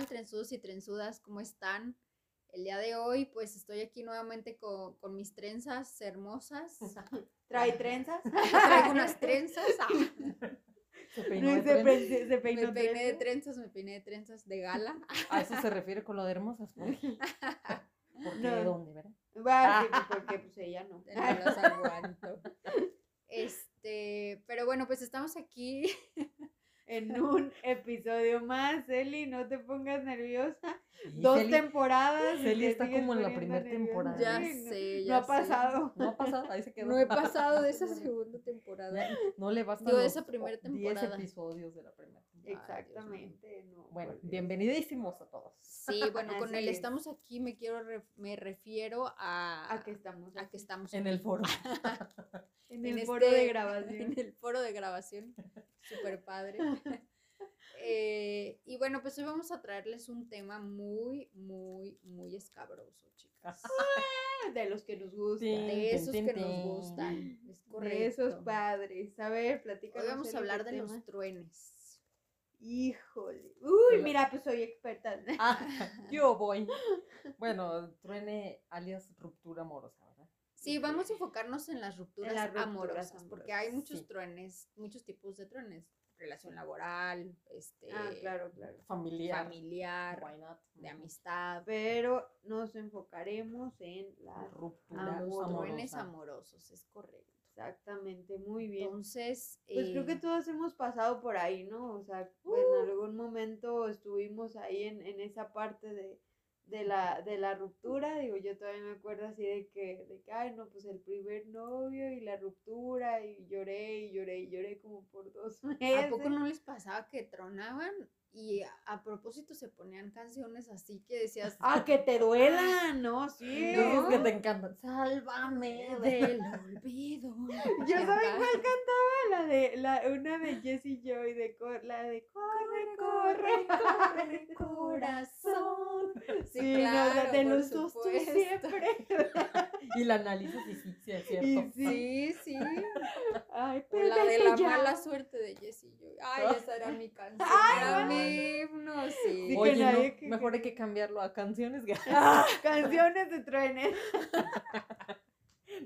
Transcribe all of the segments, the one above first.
tal, trenzudos y trenzudas? ¿Cómo están? El día de hoy, pues estoy aquí nuevamente con, con mis trenzas hermosas. ¿Trae trenzas? Traigo unas trenzas. ah. Se peinó de se, peinó Me peiné de trenzas. me peiné de trenzas de gala. A eso se refiere con lo de hermosas. ¿Por qué? No. ¿Dónde, verdad? Sí, pues, porque pues ella no. No las aguanto. Este, pero bueno, pues estamos aquí. En un episodio más, Eli, no te pongas nerviosa. Y Dos Celi- temporadas. te está como en la poniendo primer nerviosa. temporada. Ya Sí, no- sé, No ya ha sé. pasado. No ha pasado, ahí se quedó. No he pasado de esa segunda temporada. No le bastan Digo, de esa primera o- temporada. 10 episodios de la primera temporada. Exactamente. No, Bueno, bienvenidísimos a todos. Sí, bueno, con el es. estamos aquí me quiero ref- me refiero a A que estamos a que estamos En aquí. el foro. en en el foro de este- grabación. En el foro de grabación. Súper padre. Eh, y bueno, pues hoy vamos a traerles un tema muy, muy, muy escabroso, chicas. De los que nos gustan. Sí. De esos que nos gustan. Es correcto. De esos padres. A ver, platícanos. Hoy vamos a hablar de tema. los truenes. Híjole. Uy, mira, pues soy experta. Ah, yo voy. Bueno, truene alias ruptura amorosa. Sí, vamos a enfocarnos en las rupturas, las rupturas amorosas, porque hay amorosas, muchos sí. truenes, muchos tipos de truenes. Relación laboral, este, Ah, claro, claro. Familiar. familiar, Why not? de amistad, Pero nos enfocaremos en las Ruptura los amorosa. truenes amorosos, es correcto. Exactamente, muy bien. Entonces, Pues creo que eh, todos hemos pasado por ahí, ¿no? O sea, Uh. en algún momento estuvimos ahí en, en esa parte de, de, la, de la ruptura. Digo, yo todavía me acuerdo así de que, de que, ay, no, pues el primer novio y la ruptura y lloré y lloré y lloré como por dos meses. ¿a poco no les pasaba que tronaban y a, a propósito se ponían canciones así que decías, Ah, que te duela, ¿no? Sí. No. que te encantan. Sálvame del olvido? Yo sabía cuál cantaba, la de, la, una de Jessie Joy, de cor- la de corre, corre, corre, corazón. Sí, Sí, no, de los dos tú siempre. Y la analizas y sí, sí es cierto. Y sí. Sí. Ay, O la pero de la ya. mala suerte de Jessie. Ay, esa era mi canción. Ay, mi himno, sí. Sí, que Oye, nadie no, que- mejor hay que cambiarlo a canciones. que- Ah, canciones de truenes.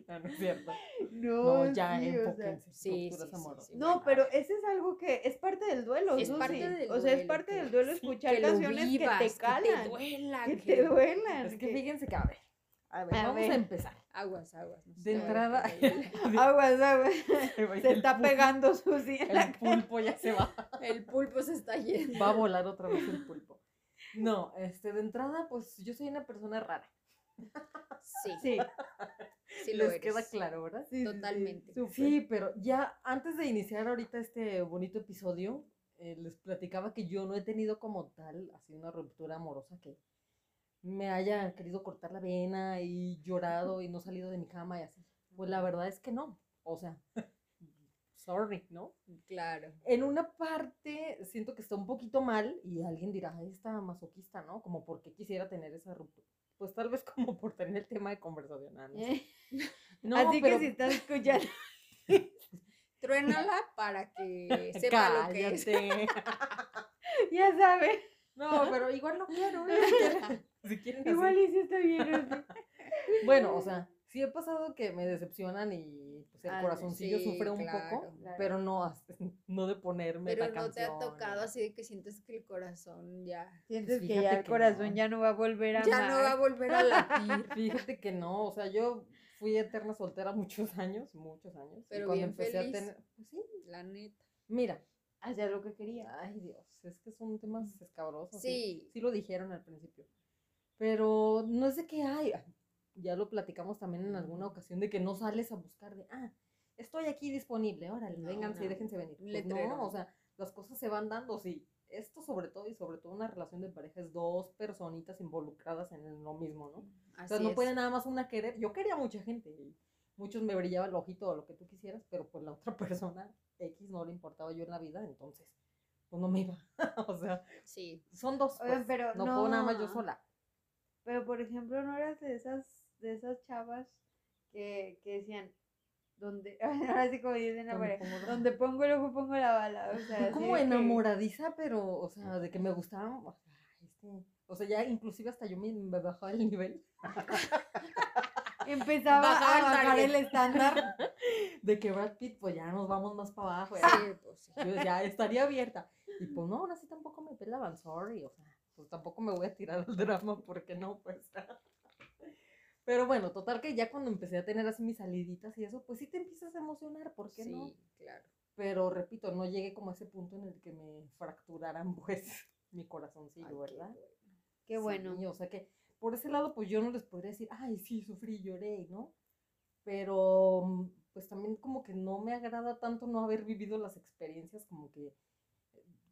No, no es cierto. No, No, ya sí, o sea. Sí, rupturas sí, sí, amorosas. sí. No, bueno, pero ese es algo que es parte del duelo. Es parte del O sea, es parte del duelo sí, escuchar canciones vivas, que te calan. te duela, que que- te duelan. Es que que- fíjense que, a ver, a ver, A vamos ver. a empezar. Aguas, aguas. no De entrada, Aguas, aguas. Se el está pegando Susi en la El pulpo ya se va. El pulpo se está yendo. Va a volar otra vez el pulpo. No, este, de entrada, pues yo soy una persona rara. Sí, Sí, sí lo Les eres. queda claro, ¿verdad? sí, Totalmente. Sí, pero ya antes de iniciar ahorita este bonito episodio, eh, les platicaba que yo no he tenido como tal así una ruptura amorosa que me haya querido cortar la vena y llorado y no salido de mi cama y así. Pues la verdad es que no. O sea, sorry, ¿no? Claro. En una parte siento que está un poquito mal y alguien dirá, "Ay, está masoquista, ¿no? Como porque quisiera tener esa ruptura. Pues tal vez como por tener el tema de conversación. ah, no. Eh, No, Así pero- que si estás escuchando. Truénala para que sepa lo que es. Ya sabes. No, pero igual no quiero. ¿eh? Si quieren, quieren así. Igual y si está bien. así. Bueno, o sea, sí he pasado que me decepcionan y pues, el Ah, corazoncillo sí, sufre un claro, poco, claro. pero no, no de ponerme Pero la no te ha canción, tocado así de que sientes que el corazón ya, Sientes que fíjate ya el que corazón no. ya no va a volver a ya no va a amar. volver a latir. Fíjate que no, o sea, yo fui eterna soltera muchos años, muchos años. y Pero cuando bien empecé feliz. a tener, pues sí, La neta. mira, Hacia lo que quería. ay Dios, es que son temas escabrosos. Sí. sí lo dijeron al principio. Pero no es de que hay, ya lo platicamos también en alguna ocasión, de que no sales a buscar de, ah, estoy aquí disponible, órale, No, vénganse y déjense venir. Pues no, o sea, las cosas se van dando, sí. Esto sobre todo, y sobre todo una relación de pareja, es dos personitas involucradas en lo mismo, ¿no? O sea, no es. puede nada más una querer. Yo quería mucha gente y muchos me brillaba el ojito o lo que tú quisieras, pero pues la otra persona X no le importaba yo en la vida, entonces pues no me iba. o sea, Sí. son dos. Pues, pero no, puedo nada más yo sola. Pero por ejemplo, no eras de esas, de esas chavas que, que decían, donde, ahora sí como dicen la Donde pareja, pongo- donde pongo el ojo pongo la bala. O sea, como que- enamoradiza, pero, o sea, de que me gustaba. o sea, este que, o sea, ya inclusive hasta yo me, me bajaba el nivel Empezaba Bajaba a bajar el estándar. de que Brad Pitt, pues ya nos vamos más para abajo. Ya, pues. Yo ya estaría abierta. Y pues no, ahora sí tampoco me pelaban, sorry. O sea, pues tampoco me voy a tirar al drama porque no, pues. Pero bueno, total que ya cuando empecé a tener así mis saliditas y eso, pues sí te empiezas a emocionar, ¿por qué sí, no? claro. Pero repito, no llegué como a ese punto en el que me fracturaran pues mi corazoncillo, Ay, ¿verdad? Qué bueno. Sí, o sea que por ese lado, pues yo no les podría decir, ay, sí, sufrí, lloré, ¿no? Pero mm, pues también como que no me agrada tanto no haber vivido las experiencias, como que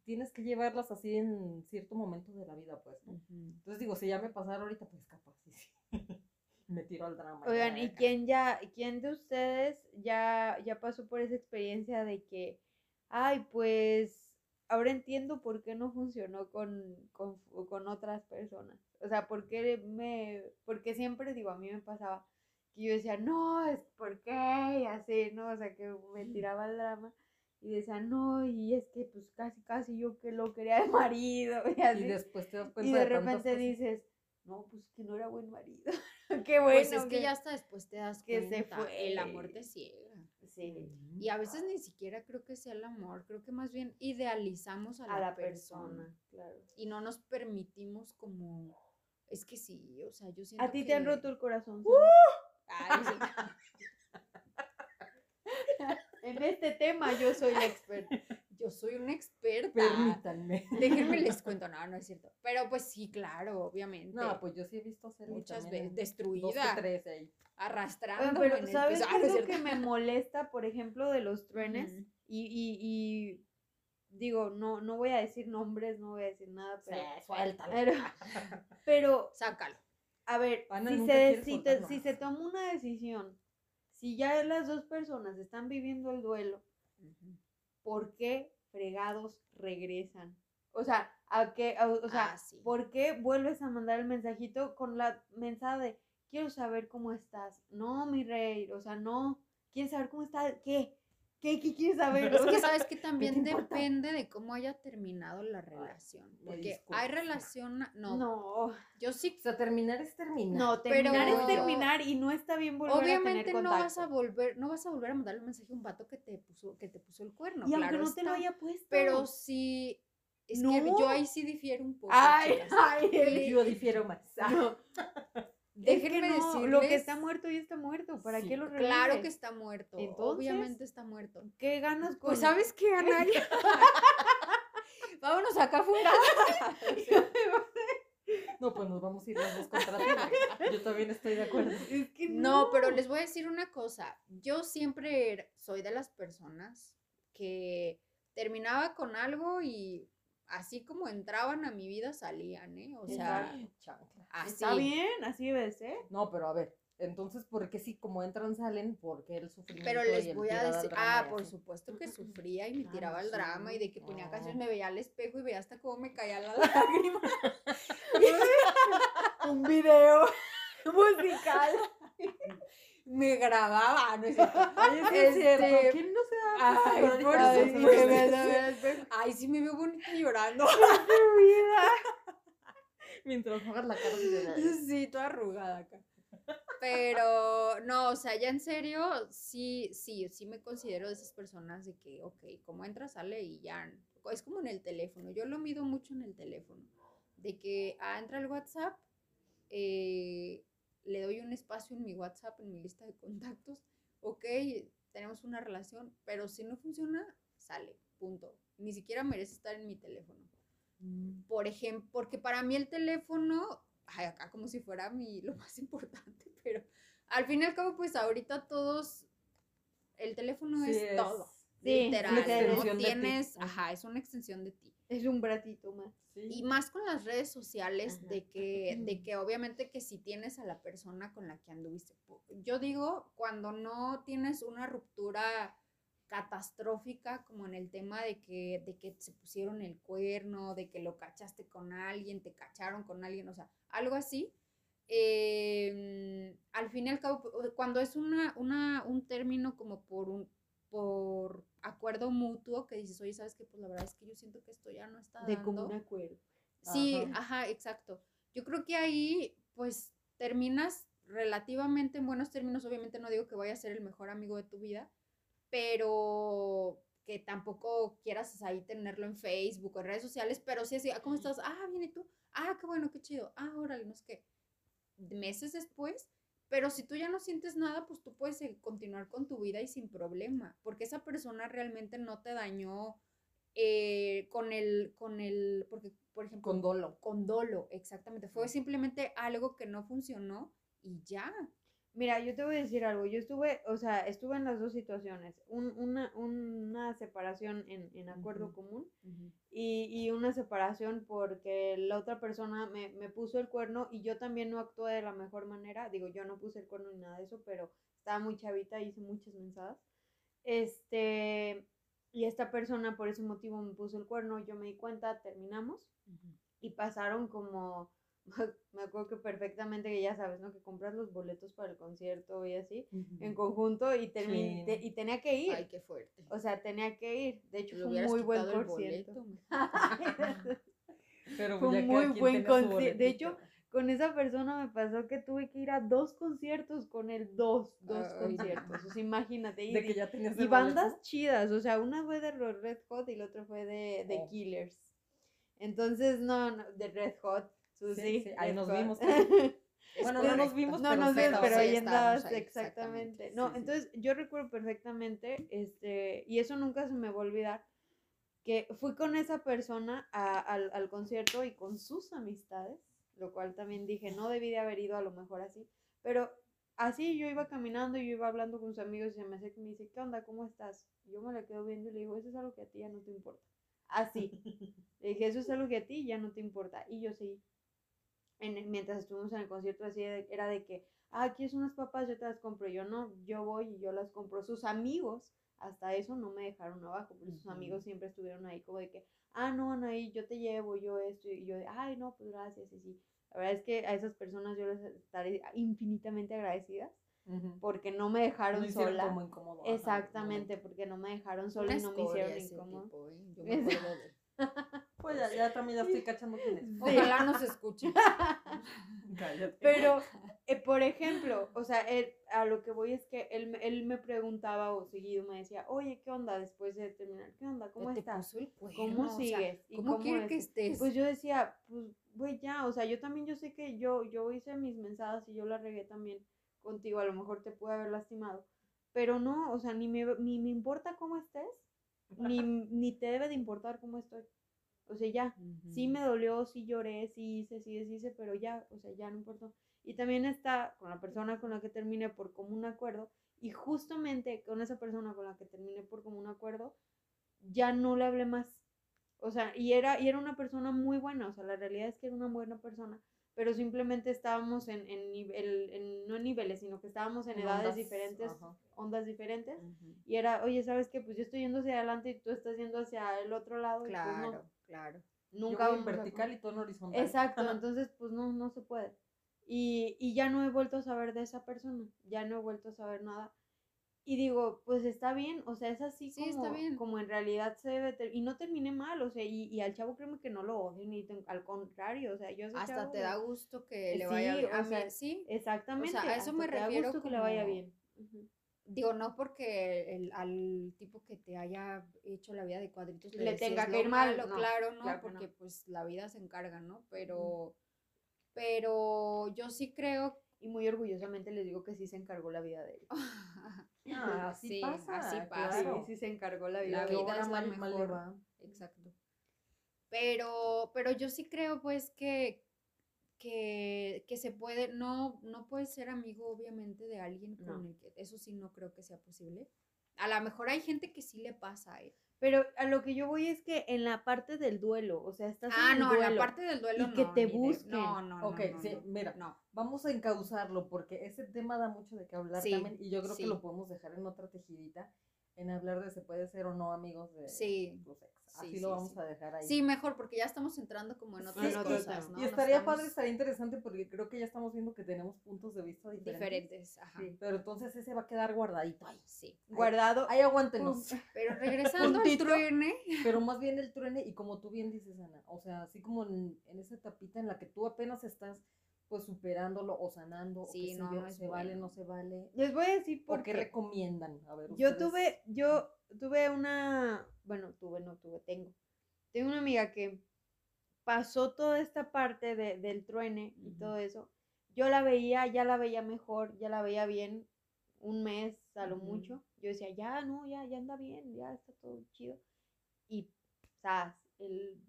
tienes que llevarlas así en cierto momento de la vida, pues, ¿no? Entonces digo, si ya me pasara ahorita, pues capaz, sí, sí. me tiro al drama. Oigan, ¿y quién ya, quién de ustedes ya, ya pasó por esa experiencia de que, ay, pues ahora entiendo por qué no funcionó con, con, con otras personas? O sea, ¿por qué me, porque siempre digo, a mí me pasaba que yo decía, no, es por qué, y así, ¿no? O sea, que me tiraba el drama y decía, no, y es que pues casi, casi yo que lo quería de marido, y así. Y después te das cuenta Y de tantas repente dices, no, pues que no era buen marido. Qué bueno. Pues es que ya hasta después te das que se cuenta. fue. El amor te ciega. Sí. Y a veces ni siquiera creo que sea el amor, creo que más bien idealizamos a la, a la persona, persona, claro. y no nos permitimos como es que sí, o sea, yo siento ¿A ti te han que- roto el corazón? Ay, sí. En este tema yo soy la experta. Yo soy una experta. Permítanme. Déjenme les cuento, no, no es cierto. Pero pues sí, claro, obviamente. No, pues yo sí he visto hacer Muchas veces destruida, tres ahí. arrastrando. Oigan, pero ¿sabes qué Ah, es lo que me molesta, por ejemplo, de los trenes? Y, y, y digo, no, no voy a decir nombres, no voy a decir nada, Sí, pero, suéltalo. pero, pero Sácalo. a ver, Ana si se, si, te- si se toma una decisión, si ya las dos personas están viviendo el duelo, ¿por qué fregados regresan? O sea, ¿a qué? a- O sea, Ah, sí. ¿por qué vuelves a mandar el mensajito con la mensaje de quiero saber cómo estás? No, mi rey, o sea, no. ¿Quieres saber cómo estás? ¿Qué? ¿Qué, qué quieres saber? Es que sabes que también depende de cómo haya terminado la relación. Porque hay relación, no, no, yo sí, O sea, terminar es terminar. no, terminar Pero- es terminar y no está bien volver a obviamente tener no contacto. vas a volver, no vas a volver a mandarle un mensaje a un vato que te puso, que te puso el cuerno. y aunque claro no te lo haya puesto. Pero sí, es que No. yo ahí sí difiero un poco. Ay, chicas. ay, Y Yo difiero más. no. Déjenme es que no, decirles. lo que está muerto ya está muerto. ¿Para Sí, qué lo Claro que revives? está muerto. Entonces, Obviamente está muerto. ¿Qué ganas con Pues sabes qué, Ana. Vámonos acá afuera. No, pues nos vamos a ir dos contra porque Yo también estoy de acuerdo. Es que No, pero les voy a decir una cosa. Yo siempre era- soy de las personas que terminaba con algo y así como entraban a mi vida salían, ¿eh? O sea. Chancla. así. Está bien, así de ser. No, pero a ver, entonces, ¿por qué si como entran salen? Porque el sufrimiento Pero y les el voy a decir, ah, por así? supuesto que sufría y me Claro, tiraba el drama sí. y de que ponía canciones, Ah. me veía al espejo y veía hasta cómo me caía la lágrima. Un video musical. Me grababa, ¿no es cierto? Oye, sí es cierto. Este, ¿Quién no se da cuenta ay, por Ay, me. Ay, sí me veo bonita llorando. Tu vida. Mientras hagas la cara de... Sí, toda arrugada acá. Pero no, o sea, ya en serio, sí, sí, sí me considero de esas personas de que, ok, como entra, sale y ya. Es como en el teléfono. Yo lo mido mucho en el teléfono. De que ah, entra el WhatsApp, eh, le doy un espacio en mi WhatsApp, en mi lista de contactos. Ok, tenemos una relación, pero si no funciona, sale, punto. Ni siquiera merece estar en mi teléfono Mm, por ejemplo, porque para mí el teléfono, ay, acá como si fuera mi, lo más importante, pero al fin y al cabo, pues ahorita todos, el teléfono Sí, es, es- todo. Sí, literal, ¿no? Tienes, ajá, es una extensión de ti. Es un bratito más. sí. Y más con las redes sociales, Ajá. de que, de que obviamente que si tienes a la persona con la que anduviste, yo digo, cuando no tienes una ruptura catastrófica, como en el tema de que, de que se pusieron el cuerno, de que lo cachaste con alguien, te cacharon con alguien, o sea, algo así. eh, al fin y al cabo, cuando es una, una, un término como por un por acuerdo mutuo que dices, oye, ¿sabes qué? Pues la verdad es que yo siento que esto ya no está De dando común acuerdo. Sí, Ajá. ajá, exacto. Yo creo que ahí, pues, terminas relativamente en buenos términos. Obviamente no digo que vaya a ser el mejor amigo de tu vida, pero que tampoco quieras ahí tenerlo en Facebook o en redes sociales, pero sí así, ah, ¿cómo estás? Ah, bien, ¿y tú? Ah, qué bueno, qué chido. Ah, órale, no sé qué. Meses después, pero si tú ya no sientes nada, pues tú puedes continuar con tu vida y sin problema, porque esa persona realmente no te dañó eh, con el, con el, porque, por ejemplo, Con dolo. con dolo, exactamente. Fue simplemente algo que no funcionó y ya. Mira, yo te voy a decir algo. Yo estuve, o sea, estuve en las dos situaciones. Un- una, una separación en, en acuerdo común y, y una separación porque la otra persona me, me puso el cuerno y yo también no actué de la mejor manera. Digo, yo no puse el cuerno ni nada de eso, pero estaba muy chavita y hice muchas mensadas. Este, y esta persona por ese motivo me puso el cuerno, yo me di cuenta, terminamos y pasaron como, me acuerdo que perfectamente que ya sabes, ¿no? Que compras los boletos para el concierto y así, en conjunto y, Sí. te- y tenía que ir. Ay, qué fuerte. O sea, tenía que ir. De hecho, fue un muy buen concierto. Pero Fue ya un muy buen tenía su conci- de hecho. Con esa persona me pasó que tuve que ir a dos conciertos con él, dos, dos conciertos. O sea, imagínate. Y, de que ya tenías y bandas boleto. chidas, o sea, una fue de Red Hot y la otra fue de, de Oh. Killers. Entonces, no, no, de Red Hot, Susi. Sí, sí, ahí nos vimos Bueno, no nos vimos, No pero nos estábamos pero ahí. andabas, ahí, exactamente. No, sí. entonces yo recuerdo perfectamente, este, y eso nunca se me va a olvidar, que fui con esa persona a- al, al concierto y con sus amistades, lo cual también dije, no debí de haber ido a lo mejor así, pero así yo iba caminando y yo iba hablando con sus amigos y se me acerca y me dice, ¿qué onda? ¿Cómo estás? Yo me la quedo viendo y le digo, eso es algo que a ti ya no te importa. Así. Le dije, eso es algo que a ti ya no te importa. Y yo sí. En, mientras estuvimos en el concierto, así era de que, ah, aquí es unas papas, yo te las compro. Yo no, yo voy y yo las compro. Sus amigos, hasta eso no me dejaron abajo, porque sus amigos siempre estuvieron ahí como de que, ah, no, Anaí, yo te llevo, yo esto, y yo ay, no, pues gracias, y sí. La verdad es que a esas personas yo les estaré infinitamente agradecidas porque no me dejaron No hicieron sola. como incómodo, Exactamente, porque no me dejaron sola Una y no me hicieron incómodo. tipo, ¿eh? Yo me acuerdo de- Pues ya, ya también ya estoy cachando quién es. Ojalá nos escuche. Cállate. Pero, eh, por ejemplo, o sea, él- a lo que voy es que él, me- él me preguntaba o seguido me decía, oye, ¿qué onda después de terminar? ¿Qué onda? ¿Cómo estás? ¿Cómo o sea, sigues? ¿Y ¿Cómo, quiere que es? estés? Pues yo decía, pues, güey, ya, o sea, yo también, yo sé que yo, yo hice mis mensajes y yo la regué también contigo, a lo mejor te pude haber lastimado, pero no, o sea, ni me, ni me importa cómo estés, ni, ni te debe de importar cómo estoy. O sea, ya, sí me dolió, sí lloré, sí hice, sí deshice, pero ya, o sea, ya no importó. Y también está con la persona con la que terminé por común acuerdo, y justamente con esa persona con la que terminé por común acuerdo, ya no le hablé más. O sea, y era, y era una persona muy buena, o sea, la realidad es que era una buena persona, pero simplemente estábamos en, en nivel, en, no en niveles, sino que estábamos en, En edades ondas, diferentes, ajá. ondas diferentes, y era, oye, ¿sabes qué? Pues yo estoy yendo hacia adelante y tú estás yendo hacia el otro lado, y pues no, Claro, claro. nunca Yo voy en a- vertical y tú en horizontal. Exacto, entonces pues no, no se puede. Y, y ya no he vuelto a saber de esa persona, ya no he vuelto a saber nada. Y digo, pues está bien, o sea, es así Sí, está como, bien. como en realidad se debe, ter- y no terminé mal, o sea, y, y al chavo créeme que no lo odio, ni al contrario, o sea, yo Hasta chavo te le- da gusto que le Sí, vaya bien. o A mí, sea, sí. Exactamente, a eso me te da refiero que le vaya bien. Digo, no porque el, al tipo que te haya hecho la vida de cuadritos Le desees tenga que ir mal, no, claro, ¿no? claro que no. porque pues la vida se encarga, ¿no? Pero, pero yo sí creo Y muy orgullosamente les digo que sí se encargó la vida de él. Ah, así Sí, pasa, así Sí, pasa. claro. sí se encargó la vida La vida es la mal- mejor. va. Exacto. Pero, pero yo sí creo pues que, que, que se puede, no, no puedes ser amigo obviamente de alguien con No. el que, eso sí no creo que sea posible. A lo mejor hay gente que sí le pasa, ¿eh? Pero a lo que yo voy es que en la parte del duelo, o sea, estás Ah, en el no, duelo. la parte del duelo y que te ni de- busquen. No, no, no. Ok, no, sí, mira. No. Vamos a encauzarlo porque ese tema da mucho de qué hablar Sí, también y yo creo sí. que lo podemos dejar en otra tejidita. En hablar de se puede ser o no amigos de Sí. los ex. Sí, Así sí, lo vamos sí. a dejar ahí. Sí, mejor, porque ya estamos entrando como en otras cosas. ¿no? y estaría estamos padre, estaría interesante porque creo que ya estamos viendo que tenemos puntos de vista diferentes. diferentes. Ajá. Pero entonces ese va a quedar guardadito ahí. Sí. Guardado. Ahí aguántenos. Pero regresando al truene, Pero más bien el truene, y como tú bien dices, Ana, o sea, así como en, en esa etapita en la que tú apenas estás pues superándolo o sanando, Sí, o sé no, yo, no se vale, no se vale. Les voy a decir ¿Por qué recomiendan? A ver, Yo tuve, yo tuve una, bueno, tuve, no tuve, tengo. Tengo una amiga que pasó toda esta parte de- del truene y todo eso. Yo la veía, ya la veía mejor, ya la veía bien, un mes a lo mucho. Yo decía, ya, no, ya, ya anda bien, ya está todo chido. Y, ¿sabes? El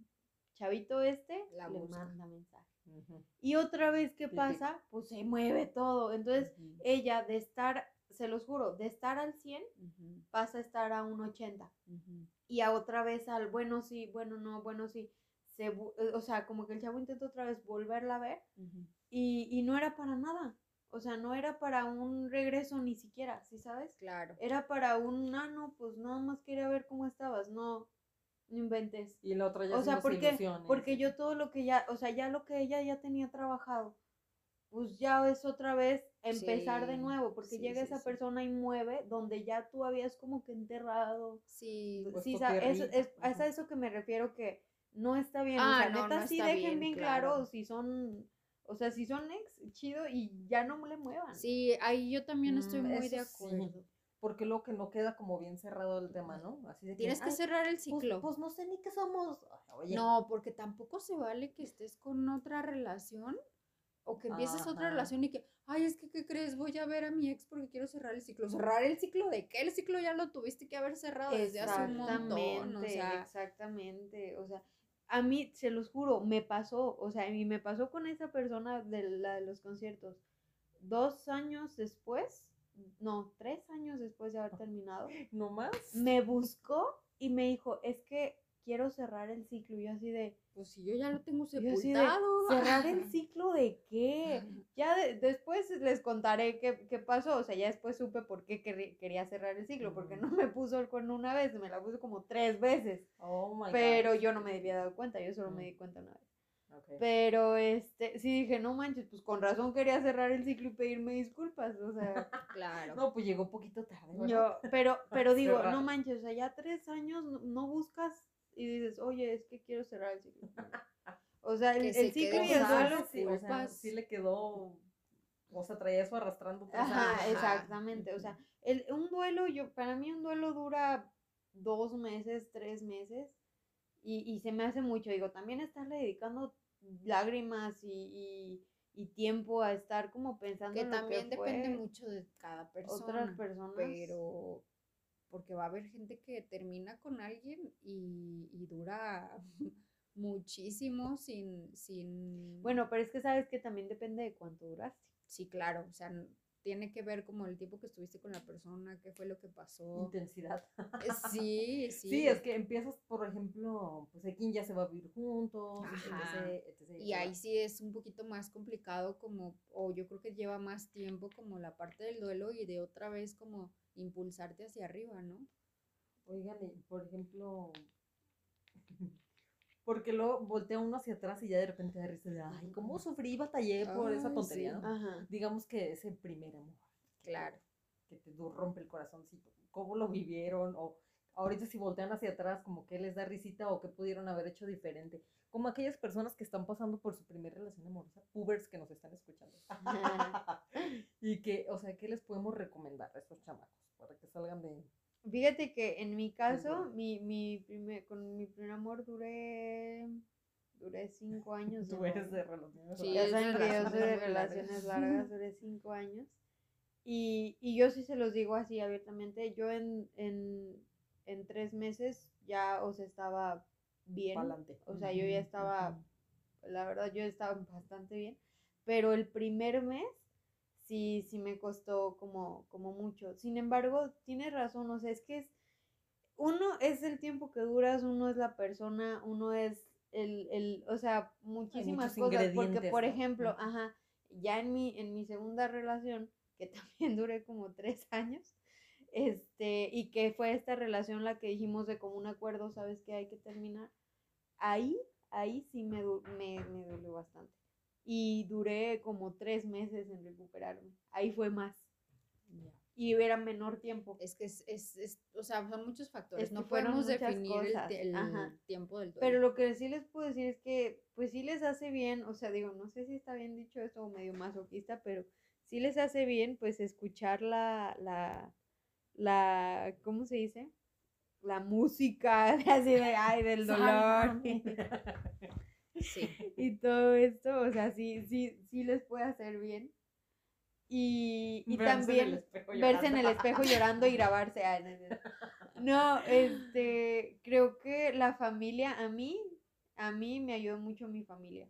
chavito este La le busca. manda mensaje. Y otra vez, ¿qué pasa? Pues se mueve todo. Entonces, ella de estar, se los juro, de estar al 100 Ujú, pasa a estar a un 80 ujú. y a otra vez al bueno sí, bueno no, bueno sí. Se, eh, o sea, como que el chavo intenta otra vez volverla a ver y, y no era para nada. O sea, no era para un regreso ni siquiera, ¿sí sabes? Claro. Era para un, ah, no, pues nada más quería ver cómo estabas. No, no inventes. Y la otra ya O sea, porque, ilusiones. porque yo todo lo que ya, o sea, ya lo que ella ya tenía trabajado, pues ya es otra vez empezar de nuevo, porque sí, llega sí, esa persona y mueve donde ya tú habías como que enterrado. Sí. Tierrita, es, es a eso que me refiero que no está bien. Ah, o sea, no, neta no sí dejen bien, bien, claro. claro. si son, o sea, si son ex, chido y ya no le muevan. Sí, ahí yo también estoy Mm, muy de sí. Porque luego que no queda como bien cerrado el tema, ¿no? Así de Tienes que "Ay, cerrar el pues- ciclo. Pues, no sé ni qué somos. Oye, No, porque tampoco se vale que estés con otra relación o que empieces otra relación y que, ay, es que, ¿qué crees? Voy a ver a mi ex porque quiero cerrar el ciclo. ¿Cerrar el ciclo de qué? El ciclo ya lo tuviste que haber cerrado desde hace un montón. O Exactamente, sea, exactamente. O sea, a mí, se los juro, me pasó, o sea, y me pasó con esa persona de la de los conciertos. Dos años después, no, tres años después de haber terminado, ¿no más? me buscó y me dijo, es que quiero cerrar el ciclo. Y yo así de, pues si yo ya lo tengo de, sepultado. ¿cerrar el ciclo de qué? Ya de- después les contaré qué, qué pasó, o sea, ya después supe por qué quería cerrar el ciclo, porque no me puso el cuerno una vez, me la puso como tres veces, Oh my pero God. yo no me había dado cuenta, yo solo me di cuenta una vez. Pero, este, sí dije, no manches, pues con razón quería cerrar el ciclo y pedirme disculpas, o sea, Claro. No, pues llegó poquito tarde. ¿verdad? yo, pero, pero digo, Cerrar. no manches, o sea, ya tres años no, no buscas y dices, oye, es que quiero cerrar el ciclo. O sea, el, el ciclo y el duelo sí, o sea, culpas. sí le quedó, o sea, traía eso arrastrando. tres Ajá, exactamente. O sea, el, un duelo, yo, para mí un duelo dura dos meses, tres meses, y, y se me hace mucho. Digo, también estarle dedicando lágrimas y, y, y tiempo a estar como pensando que en lo también que depende fue mucho de cada persona. otras personas. Pero porque va a haber gente que termina con alguien y, y dura muchísimo sin, sin... Bueno, pero es que sabes que también depende de cuánto duraste. sí, claro, o sea, tiene que ver como el tiempo que estuviste con la persona, qué fue lo que pasó. Intensidad. Eh, Sí, sí. Sí, es que empiezas, por ejemplo, pues aquí ya se va a vivir juntos, Ajá. etc, etc, Y ahí sí es un poquito más complicado como, o yo creo que lleva más tiempo como la parte del duelo y de otra vez como impulsarte hacia arriba, ¿no? Oigan, por ejemplo, porque luego voltea uno hacia atrás y ya de repente da risa de, ay, cómo sufrí y batallé por esa tontería, sí. ¿no? Ajá. Digamos que ese primer amor, Claro. que te rompe el corazoncito, cómo lo vivieron, o ahorita si voltean hacia atrás, como que les da risita o que pudieron haber hecho diferente. Como aquellas personas que están pasando por su primera relación amorosa, pubers que nos están escuchando. y que, o sea, ¿qué les podemos recomendar a estos chamacos para que salgan de... Fíjate que en mi caso, mi, mi primer, con mi primer amor duré, duré cinco años. Tú eres de relaciones Sí, ya es de saben que yo relaciones soy de largas. relaciones largas, duré cinco años. Y, y yo sí se los digo así abiertamente, yo en, en, en tres meses ya, o sea, estaba bien. pa'lante. O sea, yo ya estaba, la verdad, yo estaba bastante bien. Pero el primer mes sí, sí me costó como, como mucho. Sin embargo, tienes razón, o sea, es que es, uno es el tiempo que duras, uno es la persona, uno es el, el o sea, muchísimas cosas. Porque, por ejemplo, ajá, ya en mi, en mi segunda relación, que también duré como tres años, este, y que fue esta relación la que dijimos de común acuerdo, sabes que hay que terminar, ahí, ahí sí me, du- me, me dolió bastante. Y duré como tres meses en recuperarme. Ahí fue más. Y era menor tiempo. Es que es, es, es- o sea, son muchos factores. Es que no podemos definir el, cosas, tiempo del duelo. Pero lo que sí les puedo decir es que, pues sí les hace bien, o sea, digo, no sé si está bien dicho esto o medio masoquista, pero sí les hace bien, pues, escuchar la, la, la, ¿cómo se dice? La música, así de, ay, del dolor Sí. y todo esto, o sea, sí, sí, sí les puede hacer bien. Y, y en también verse en el espejo llorando y grabarse. no, este, creo que la familia, a mí, a mí me ayudó mucho mi familia.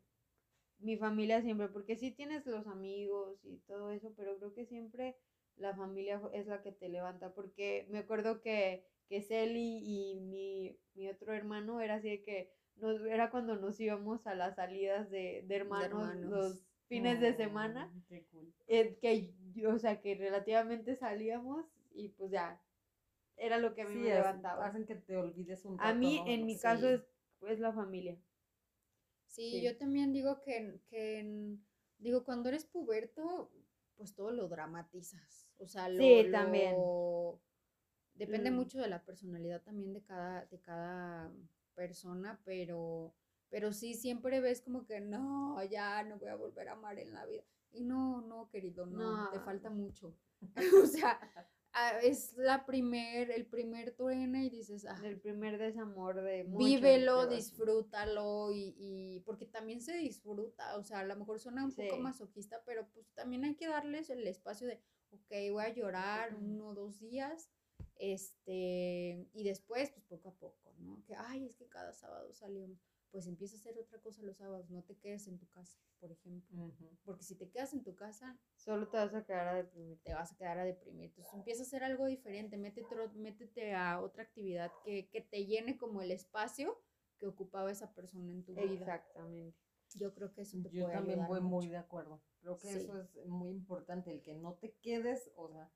Mi familia siempre, porque sí tienes los amigos y todo eso, pero creo que siempre la familia es la que te levanta, porque me acuerdo que, que Celi y mi, mi otro hermano era así de que, nos, era cuando nos íbamos a las salidas de, de hermanos, hermanos. los fines de semana qué cool. eh, que yo- o sea, que relativamente salíamos y pues ya, era lo que a mí Sí, me es- levantaba. hacen que te olvides un A rato, mí, en mi caso, es, es la familia. Sí, Sí. yo también digo que, que en- digo, cuando eres puberto, pues todo lo dramatizas. O sea, lo, Sí, también. lo- depende Mm. mucho de la personalidad también de cada, de cada persona, pero, pero sí siempre ves como que no, ya no voy a volver a amar en la vida. Y no, no, querido, no, te falta mucho. o sea, ah, es la primer, el primer truena y dices, ah, El primer desamor de muchos, vívelo, disfrútalo y, y porque también se disfruta, o sea, a lo mejor suena un poco masoquista, pero pues también hay que darles el espacio de, ok, voy a llorar uno o dos días, este, y después, pues poco a poco, ¿no? Que, ay, es que cada sábado salimos, pues empieza a hacer otra cosa los sábados, no te quedes en tu casa, por ejemplo, porque si te quedas en tu casa, Solo te vas a quedar a deprimir. te vas a quedar a deprimir. Entonces empieza a hacer algo diferente, métete, métete a otra actividad que, que te llene como el espacio que ocupaba esa persona en tu vida. Exactamente. Yo creo que eso te Yo puede también ayudar voy muy de acuerdo. Creo que Sí. eso es muy importante, el que no te quedes, o sea,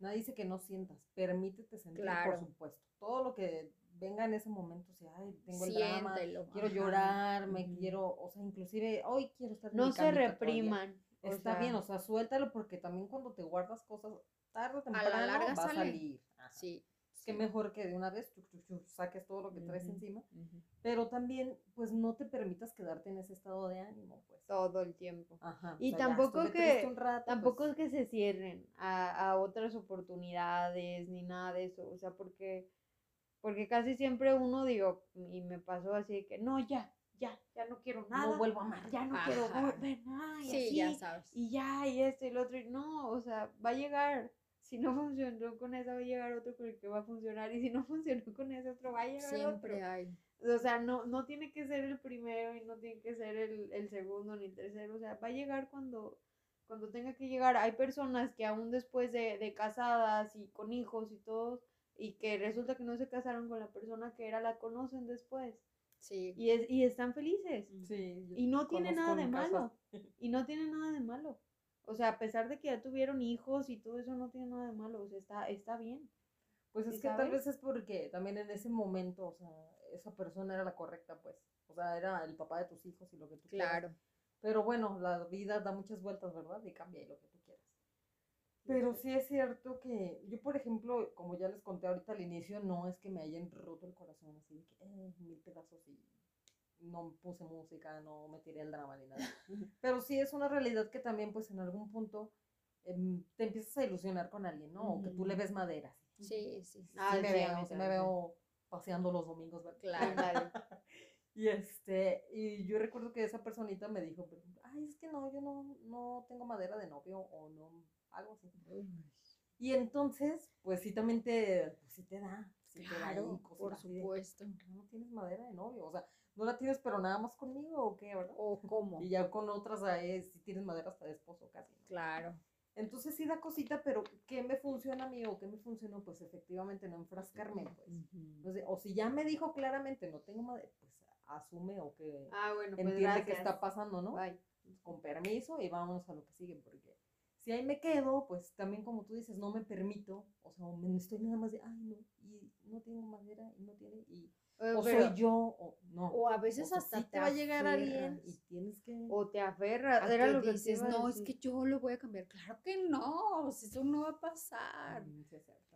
nadie dice que no sientas, permítete sentir, Claro. por supuesto. Todo lo que venga en ese momento, si, ay, tengo el drama, Siéntelo, quiero ajá. llorar, me quiero, o sea, inclusive, hoy quiero estar en No mi se camita todo el día". repriman. o Está sea, bien, o sea, suéltalo porque también cuando te guardas cosas, tarde o la temprano larga va a salir. Ajá. Sí. Sí. mejor que de una vez chuc, chuc, chuc, saques todo lo que traes encima, pero también, pues no te permitas quedarte en ese estado de ánimo, pues. todo el tiempo. Ajá. Y tampoco que- rato, Tampoco pues, es que se cierren a, a otras oportunidades ni nada de eso, o sea, porque, porque casi siempre uno, digo, y me pasó así de que, no, ya, ya, ya no quiero nada, no vuelvo a amar. ya no quiero Ajá. ver nada, y Sí, así, ya sabes. y ya, y esto y lo otro, y no, o sea, va a llegar, si no funcionó con esa, va a llegar otro con el que va a funcionar, y si no funcionó con ese otro, va a llegar Siempre otro. hay. O sea, no, no tiene que ser el primero y no tiene que ser el, el segundo ni el tercero. O sea, va a llegar cuando, cuando tenga que llegar. Hay personas que aún después de, de casadas y con hijos y todo, y que resulta que no se casaron con la persona que era, la conocen después. Sí. Y, es, y están felices. Sí, Y no tiene nada de malo. Y no tiene nada de malo. O sea, a pesar de que ya tuvieron hijos y todo eso, no tiene nada de malo. O sea, está, está bien. Pues ¿Sí es que tal vez es porque también en ese momento, o sea, esa persona era la correcta, pues. O sea, era el papá de tus hijos y lo que tú quieras. Claro. Pero bueno, la vida da muchas vueltas, ¿verdad? Y cambia y lo que tú quieras. Pero sí es cierto que yo, por ejemplo, como ya les conté ahorita al inicio, no es que me hayan roto el corazón así que eh, mil pedazos y no puse música, no me tiré el drama ni nada. Pero sí es una realidad que también, pues en algún punto em, te empiezas a ilusionar con alguien, ¿no? O que tú le ves madera. así. Sí, sí. Ah, sí me sí, veo, sí me veo paseando los domingos, ¿verdad? Claro. Y este, y yo recuerdo que esa personita me dijo, ay, es que no, yo no, no tengo madera de novio o no, algo así. Y entonces, pues sí también te, pues sí te da, sí te da Claro, por de, supuesto. no tienes madera de novio, o sea, no la tienes pero nada más conmigo o qué, ¿verdad? ¿O cómo? Y ya con otras ahí sí tienes madera hasta de esposo casi. ¿no? Claro. Entonces sí da cosita, pero ¿qué me funciona a mí o qué me funcionó? Pues efectivamente no enfrascarme, pues. Ujú. O si ya me dijo claramente no tengo madera, pues asume o que Ah, bueno, pues entiende gracias. qué está pasando, ¿no? Bye. Con permiso y vámonos a lo que sigue, porque si ahí me quedo, pues también como tú dices, no me permito, o sea, o me estoy nada más de, ay, no, y no tengo madera, y no tiene, y, Eh, o pero- soy yo, o no. O a veces sea, hasta sí te te va a llegar alguien y tienes que... O te aferras. a Era que lo que dices, no, es que yo lo voy a cambiar. Claro que no, o sea, eso no va a pasar. Mm.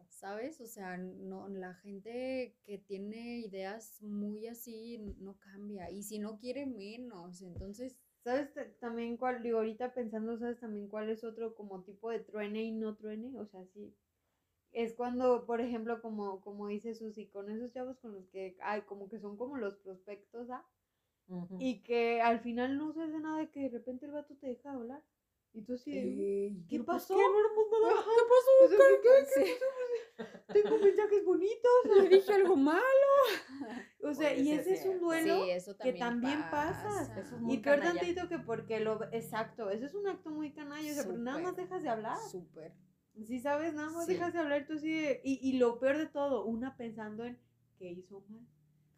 ¿Sabes? O sea, no, la gente que tiene ideas muy así no cambia. Y si no quiere menos, entonces, ¿Sabes ta- también cuál, digo, ahorita pensando, ¿sabes también cuál es otro como tipo de truene y no truene? O sea, sí. Es cuando, por ejemplo, como, como dice Susi, con esos chavos con los que, ay, como que son como los prospectos, ¿ah? Y que al final no se hace nada de que de repente el vato te deja hablar. Y tú así, ey, ¿qué pues, pasó? ¿qué? No éramos nada. Ajá, o sea, ¿qué- qué- sí, Tengo mensajes bonitos. le dije algo malo. O sea, y ese es un duelo Sí, eso que también, pasa. Eso es muy Y peor tantito que porque lo... Exacto, eso es un acto muy canalla, o sea, pero nada más dejas de hablar. Súper. Sí, sabes, nada más Sí. dejas de hablar tú así de- y, y lo peor de todo, una pensando en qué hizo mal.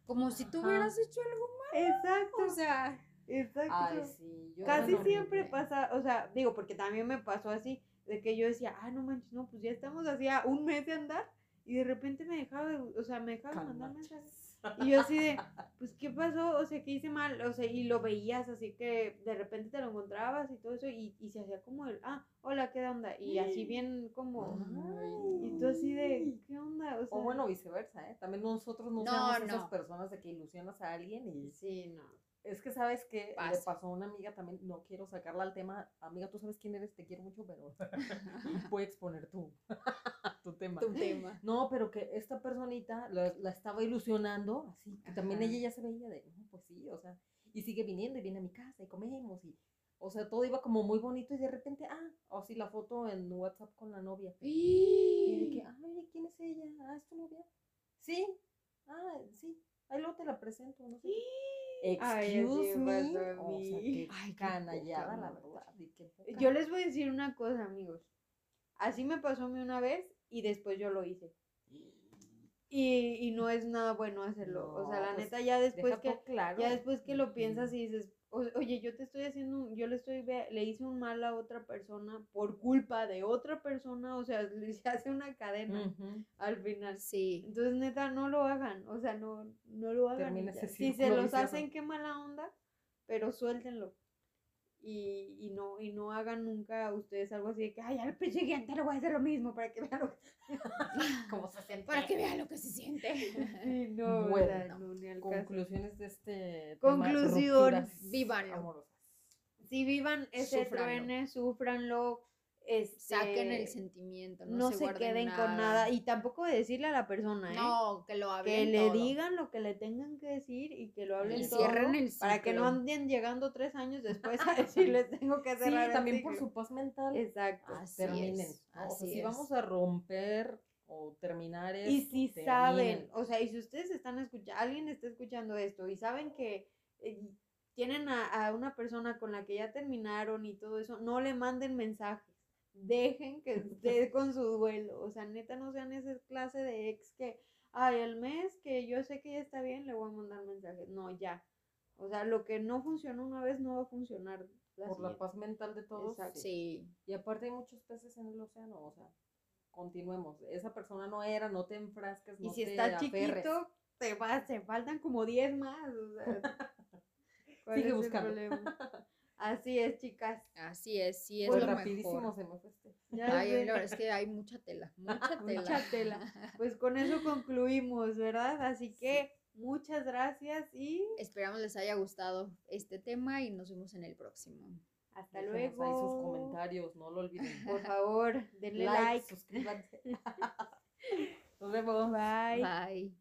Como si tú Ajá. hubieras hecho algo Exacto, malo. O sea, exacto. Ay, sí. yo Casi siempre pasa, o sea, digo, porque también me pasó así, de que yo decía, ah, no manches, no, pues ya estamos así a un mes de andar, y de repente me dejaba, de- o sea, me dejaba de mandar mensajes. Y yo así de, pues, ¿qué pasó? O sea, ¿qué hice mal? O sea, y lo veías así que de repente te lo encontrabas y todo eso, y, y se hacía como el, ah, hola, ¿qué onda? Y así bien como, Ay. y tú así de, ¿qué onda? O sea, O bueno, viceversa, ¿eh? También nosotros no, No, seamos esas personas de que ilusionas a alguien y sí, no. Es que sabes que le pasó a una amiga también, no quiero sacarla al tema, amiga, tú sabes quién eres, te quiero mucho, pero voy a exponer tu, tu tema. tu tema. No, pero que esta personita la, la estaba ilusionando, así, que también ella ya se veía de, no, pues sí, o sea, y sigue viniendo y viene a mi casa y comemos y, o sea, todo iba como muy bonito y de repente, ah, o sí, la foto en WhatsApp con la novia. Y de que, ay, ¿quién es ella? Ah, ¿es tu novia? Sí, ah, sí, ahí luego te la presento, no sé. Excuse me me, pasó a o sea, mí. qué Ay, canallada, la verdad. Yo les voy a decir una cosa, amigos. Así me pasó a mí una vez y después yo lo hice. Y, y no es nada bueno hacerlo. o sea, la pues, neta, ya después que, claro. ya después que lo piensas y dices, "O- oye, yo te estoy haciendo, yo le estoy, le hice un mal a otra persona por culpa de otra persona, o sea, le- se hace una cadena al final. Sí. Entonces, neta, no lo hagan, o sea, no, no lo hagan. Si se los hacen, qué mala onda, pero suéltenlo. Y, y no, y no hagan nunca ustedes algo así de que, ay, al siguiente le voy a hacer lo mismo para que vean lo que ¿Cómo se siente? Para que vea lo que se siente. Sí, no, Bueno, ¿verdad? no, ni al caso. Conclusiones de este Conclusión, tema, amorosas. Si vivan ese truene, súfranlo, este, Saquen el sentimiento, no, no, se, queden con nada. Y tampoco de decirle a la persona, ¿eh? No, que lo que le todo. digan lo que le tengan que decir y que lo hablen Y todo cierren el para que no anden llegando tres años después a decirles tengo que Sí, cerrar el también por ciclo". su paz mental. exacto Así terminen. O sea, si vamos a romper o terminar esto, y si terminen. saben o sea y si ustedes están escuchando alguien está escuchando esto y saben que eh, tienen a, a una persona con la que ya terminaron y todo eso no le manden mensajes dejen que esté con su duelo o sea neta no sean esa clase de ex que ay el mes que yo sé que ya está bien le voy a mandar mensajes no ya o sea lo que no funcionó una vez no va a funcionar la por la paz mental de todos. Exacto. sí. Y aparte hay muchos peces en el océano, o sea, continuemos. Esa persona no era, no te enfrasques, y no si te está aferres. chiquito te va, te faltan como 10 más o sea ¿cuál Sigue es el buscando. problema? Así es, chicas. Así es, sí es pues lo rapidísimo mejor. este. Es que hay mucha tela, mucha tela. mucha tela. Pues con eso concluimos, ¿verdad? Así que muchas gracias y esperamos les haya gustado este tema y nos vemos en el próximo. Hasta luego. Ahí sus comentarios, no lo olviden. Por favor, denle like, like. suscríbanse. nos vemos. Bye. Bye.